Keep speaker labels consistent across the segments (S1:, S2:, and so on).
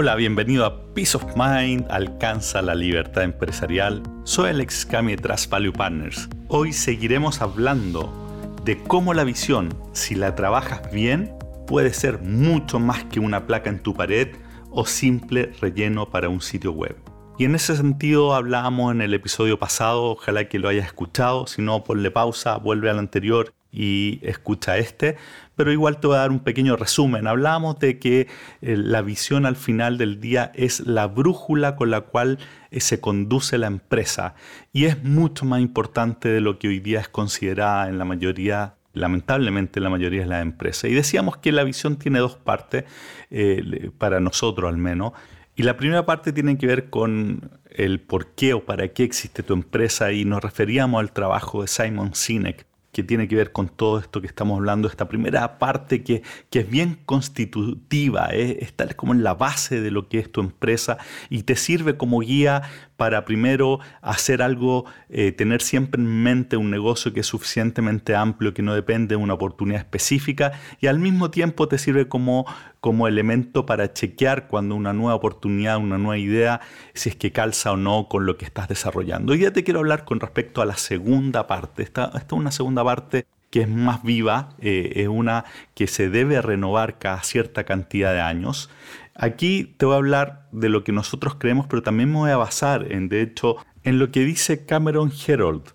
S1: Hola, bienvenido a Peace of Mind, alcanza la libertad empresarial. Soy Alex Cami de Trust Value Partners. Hoy seguiremos hablando de cómo la visión, si la trabajas bien, puede ser mucho más que una placa en tu pared o simple relleno para un sitio web. Y en ese sentido hablábamos en el episodio pasado, ojalá que lo hayas escuchado, si no ponle pausa, vuelve al anterior y escucha este, pero igual te voy a dar un pequeño resumen. Hablamos de que eh, la visión al final del día es la brújula con la cual eh, se conduce la empresa y es mucho más importante de lo que hoy día es considerada en la mayoría lamentablemente la mayoría de las empresas. Y decíamos que la visión tiene dos partes, eh, para nosotros al menos. Y la primera parte tiene que ver con el por qué o para qué existe tu empresa y nos referíamos al trabajo de Simon Sinek que tiene que ver con todo esto que estamos hablando, esta primera parte que, es bien constitutiva, ¿eh? está como en la base de lo que es tu empresa y te sirve como guía para primero hacer algo, eh, tener siempre en mente un negocio que es suficientemente amplio, que no depende de una oportunidad específica y al mismo tiempo te sirve como, como elemento para chequear cuando una nueva oportunidad, una nueva idea, si es que calza o no con lo que estás desarrollando. Hoy ya te quiero hablar con respecto a la segunda parte. Esta, es una segunda parte que es más viva, eh, es una que se debe renovar cada cierta cantidad de años. Aquí te voy a hablar de lo que nosotros creemos, pero también me voy a basar de hecho, en lo que dice Cameron Herold.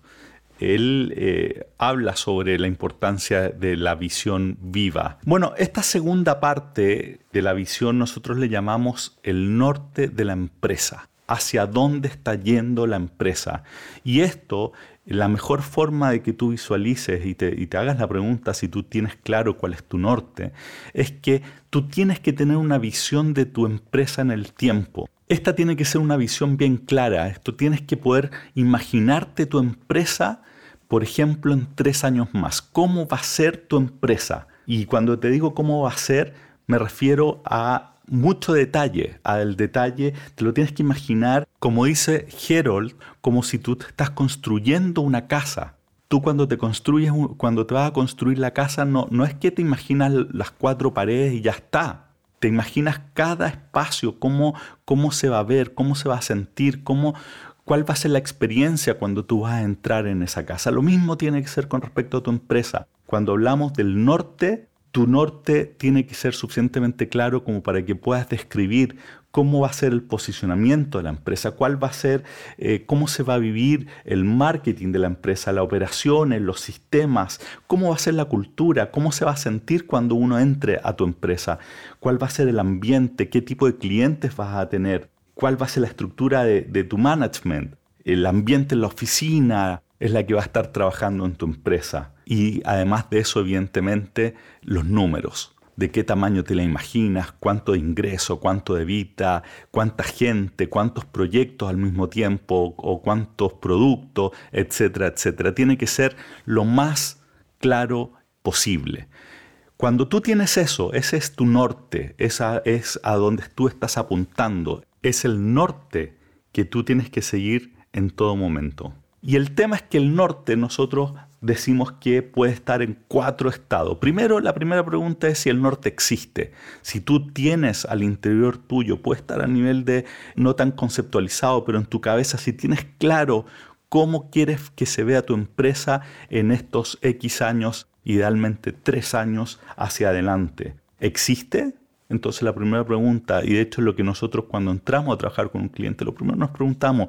S1: Él eh, habla sobre la importancia de la visión viva. Bueno, esta segunda parte de la visión nosotros le llamamos el norte de la empresa hacia dónde está yendo la empresa. Y esto la mejor forma de que tú visualices y te, hagas la pregunta si tú tienes claro cuál es tu norte, es que tú tienes que tener una visión de tu empresa en el tiempo. Esta tiene que ser una visión bien clara. Esto tienes que poder imaginarte tu empresa, por ejemplo, en tres años más. ¿Cómo va a ser tu empresa? Y cuando te digo cómo va a ser, me refiero a mucho detalle. Al detalle te lo tienes que imaginar, como dice Herold, como si tú estás construyendo una casa. Tú cuando te construyes, cuando te vas a construir la casa, no, no es que te imaginas las cuatro paredes y ya está. Te imaginas cada espacio, cómo, cómo se va a ver, cómo se va a sentir, cómo, cuál va a ser la experiencia cuando tú vas a entrar en esa casa. Lo mismo tiene que ser con respecto a tu empresa. Cuando hablamos del norte, tu norte tiene que ser suficientemente claro como para que puedas describir cómo va a ser el posicionamiento de la empresa, cuál va a ser, eh, cómo se va a vivir el marketing de la empresa, las operaciones, los sistemas, cómo va a ser la cultura, cómo se va a sentir cuando uno entre a tu empresa, cuál va a ser el ambiente, qué tipo de clientes vas a tener, cuál va a ser la estructura de, de tu management, el ambiente en la oficina es la que va a estar trabajando en tu empresa y además de eso, evidentemente, los números. De qué tamaño te la imaginas, cuánto de ingreso, cuánto de vida, cuánta gente, cuántos proyectos al mismo tiempo o cuántos productos, etcétera, etcétera. Tiene que ser lo más claro posible. Cuando tú tienes eso, ese es tu norte, esa es a donde tú estás apuntando, es el norte que tú tienes que seguir en todo momento. Y el tema es que el norte nosotros decimos que puede estar en cuatro estados. Primero, la primera pregunta es si el norte existe. Si tú tienes al interior tuyo, puede estar a nivel de no tan conceptualizado, pero en tu cabeza, si tienes claro cómo quieres que se vea tu empresa en estos X años, idealmente tres años hacia adelante. ¿Existe? Entonces la primera pregunta, y de hecho lo que nosotros cuando entramos a trabajar con un cliente, lo primero nos preguntamos,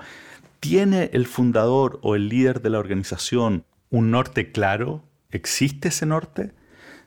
S1: ¿tiene el fundador o el líder de la organización un norte claro? ¿Existe ese norte?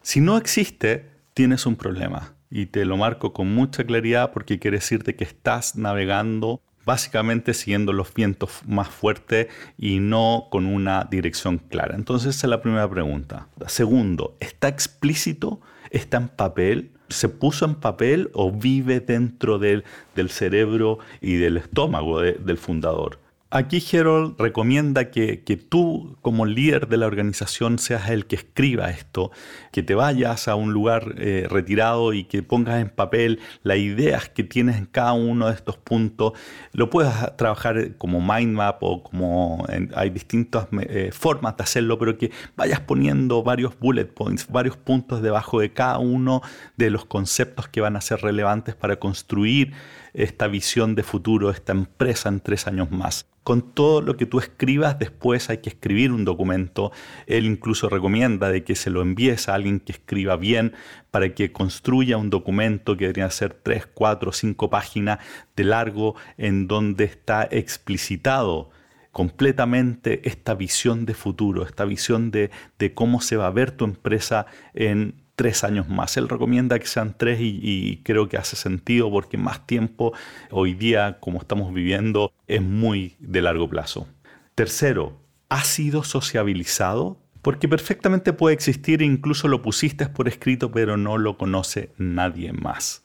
S1: Si no existe, tienes un problema. Y te lo marco con mucha claridad porque quiere decirte que estás navegando básicamente siguiendo los vientos más fuertes y no con una dirección clara. Entonces esa es la primera pregunta. Segundo, ¿está explícito? ¿Está en papel? ¿Se puso en papel o vive dentro del, cerebro y del estómago del fundador? Aquí Harold recomienda que, tú como líder de la organización seas el que escriba esto, que te vayas a un lugar eh, retirado y que pongas en papel las ideas que tienes en cada uno de estos puntos. Lo puedes trabajar como mind map o como hay distintas eh, formas de hacerlo, pero que vayas poniendo varios bullet points, varios puntos debajo de cada uno de los conceptos que van a ser relevantes para construir esta visión de futuro, esta empresa en tres años más. Con todo lo que tú escribas, después hay que escribir un documento. Él incluso recomienda de que se lo envíes a alguien que escriba bien para que construya un documento que debería ser tres, cuatro, cinco páginas de largo en donde está explicitado completamente esta visión de futuro, esta visión de, de cómo se va a ver tu empresa en tres años más. Él recomienda que sean tres y, creo que hace sentido porque más tiempo hoy día, como estamos viviendo, es muy de largo plazo. Tercero, ¿ha sido sociabilizado? Porque perfectamente puede existir, incluso lo pusiste por escrito, pero no lo conoce nadie más.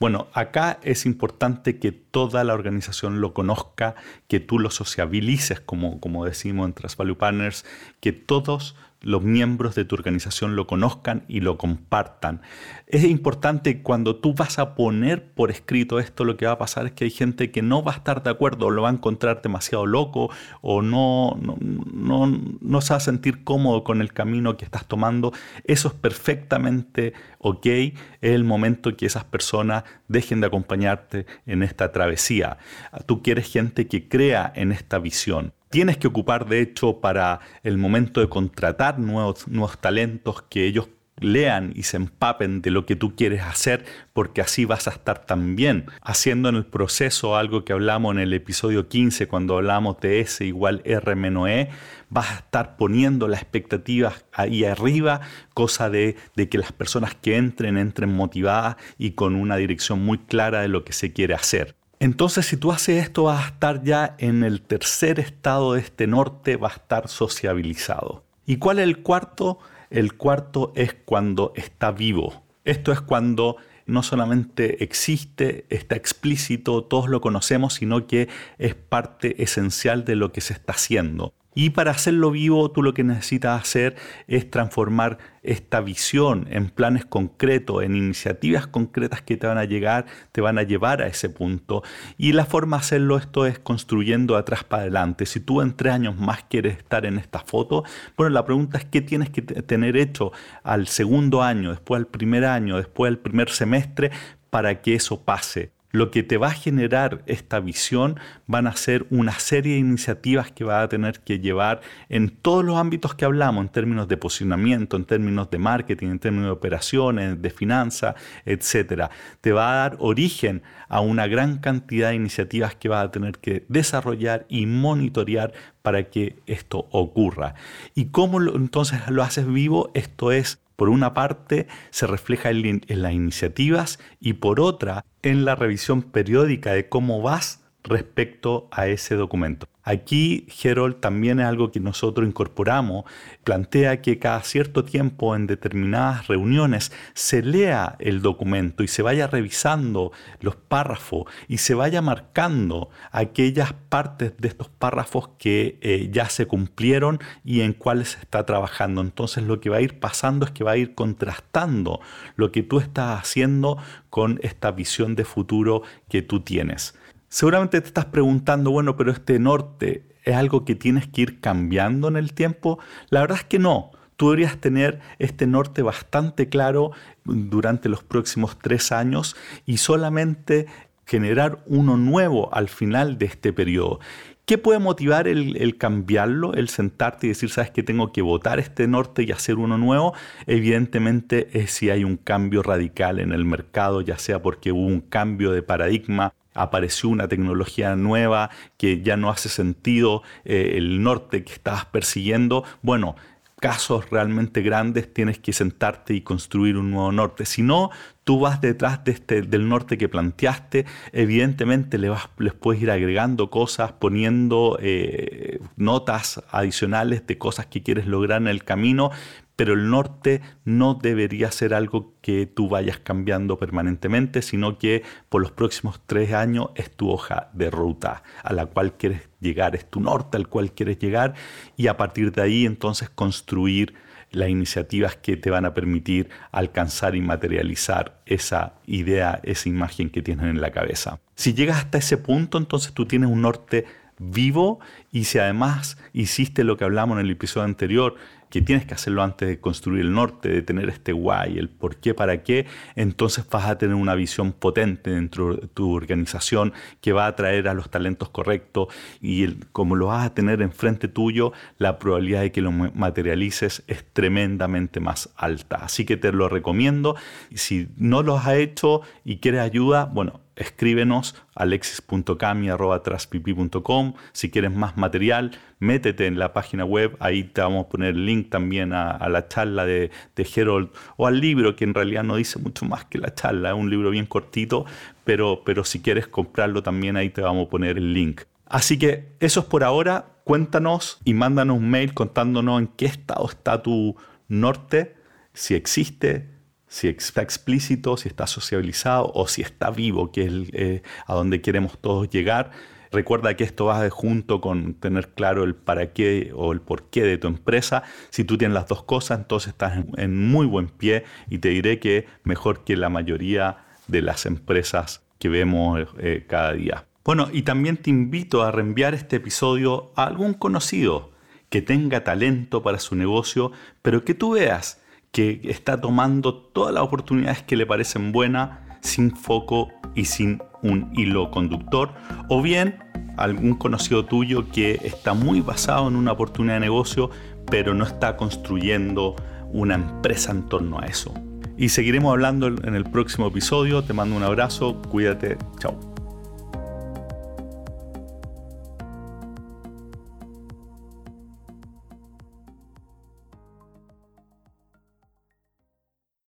S1: Bueno, acá es importante que toda la organización lo conozca, que tú lo sociabilices, como, como decimos en Trust Partners, que todos los miembros de tu organización lo conozcan y lo compartan. Es importante cuando tú vas a poner por escrito esto, lo que va a pasar es que hay gente que no va a estar de acuerdo, lo va a encontrar demasiado loco o no, no, no, se va a sentir cómodo con el camino que estás tomando. Eso es perfectamente ok. Es el momento que esas personas dejen de acompañarte en esta travesía. Tú quieres gente que crea en esta visión tienes que ocupar, de hecho, para el momento de contratar nuevos, nuevos talentos que ellos lean y se empapen de lo que tú quieres hacer, porque así vas a estar también haciendo en el proceso algo que hablamos en el episodio 15 cuando hablamos de S igual R menos E, vas a estar poniendo las expectativas ahí arriba, cosa de, de que las personas que entren entren motivadas y con una dirección muy clara de lo que se quiere hacer. Entonces, si tú haces esto, vas a estar ya en el tercer estado de este norte, va a estar sociabilizado. ¿Y cuál es el cuarto? El cuarto es cuando está vivo. Esto es cuando no solamente existe, está explícito, todos lo conocemos, sino que es parte esencial de lo que se está haciendo. Y para hacerlo vivo, tú lo que necesitas hacer es transformar esta visión en planes concretos, en iniciativas concretas que te van a llegar, te van a llevar a ese punto. Y la forma de hacerlo esto es construyendo atrás para adelante. Si tú en tres años más quieres estar en esta foto, bueno, la pregunta es qué tienes que tener hecho al segundo año, después al primer año, después al primer semestre para que eso pase lo que te va a generar esta visión van a ser una serie de iniciativas que vas a tener que llevar en todos los ámbitos que hablamos, en términos de posicionamiento, en términos de marketing, en términos de operaciones, de finanzas, etc. Te va a dar origen a una gran cantidad de iniciativas que vas a tener que desarrollar y monitorear para que esto ocurra. ¿Y cómo entonces lo haces vivo? Esto es por una parte, se refleja en, las iniciativas y por otra, en la revisión periódica de cómo vas respecto a ese documento. Aquí Herold también es algo que nosotros incorporamos, plantea que cada cierto tiempo en determinadas reuniones se lea el documento y se vaya revisando los párrafos y se vaya marcando aquellas partes de estos párrafos que eh, ya se cumplieron y en cuáles se está trabajando. Entonces lo que va a ir pasando es que va a ir contrastando lo que tú estás haciendo con esta visión de futuro que tú tienes. Seguramente te estás preguntando, bueno, pero este norte es algo que tienes que ir cambiando en el tiempo. La verdad es que no. Tú deberías tener este norte bastante claro durante los próximos tres años y solamente generar uno nuevo al final de este periodo. ¿Qué puede motivar el, cambiarlo, el sentarte y decir, sabes que tengo que votar este norte y hacer uno nuevo? Evidentemente es si hay un cambio radical en el mercado, ya sea porque hubo un cambio de paradigma apareció una tecnología nueva que ya no hace sentido eh, el norte que estabas persiguiendo, bueno, casos realmente grandes tienes que sentarte y construir un nuevo norte. Si no, tú vas detrás de este, del norte que planteaste, evidentemente le vas, les puedes ir agregando cosas, poniendo eh, notas adicionales de cosas que quieres lograr en el camino, pero el norte no debería ser algo que tú vayas cambiando permanentemente, sino que por los próximos tres años es tu hoja de ruta a la cual quieres llegar, es tu norte al cual quieres llegar y a partir de ahí entonces construir las iniciativas que te van a permitir alcanzar y materializar esa idea, esa imagen que tienes en la cabeza. Si llegas hasta ese punto, entonces tú tienes un norte vivo y si además hiciste lo que hablamos en el episodio anterior, que tienes que hacerlo antes de construir el norte, de tener este guay, el por qué, para qué, entonces vas a tener una visión potente dentro de tu organización que va a atraer a los talentos correctos y como lo vas a tener enfrente tuyo, la probabilidad de que lo materialices es tremendamente más alta. Así que te lo recomiendo. Si no lo has hecho y quieres ayuda, bueno, escríbenos alexis.cami.com si quieres más material métete en la página web ahí te vamos a poner el link también a, la charla de, de Herold o al libro que en realidad no dice mucho más que la charla es un libro bien cortito pero, pero si quieres comprarlo también ahí te vamos a poner el link. Así que eso es por ahora cuéntanos y mándanos un mail contándonos en qué estado está tu norte si existe si está explícito, si está sociabilizado o si está vivo, que es eh, a donde queremos todos llegar. Recuerda que esto va de junto con tener claro el para qué o el por qué de tu empresa. Si tú tienes las dos cosas, entonces estás en, muy buen pie y te diré que mejor que la mayoría de las empresas que vemos eh, cada día. Bueno, y también te invito a reenviar este episodio a algún conocido que tenga talento para su negocio, pero que tú veas que está tomando todas las oportunidades que le parecen buenas sin foco y sin un hilo conductor, o bien algún conocido tuyo que está muy basado en una oportunidad de negocio, pero no está construyendo una empresa en torno a eso. Y seguiremos hablando en el próximo episodio. Te mando un abrazo, cuídate, chao.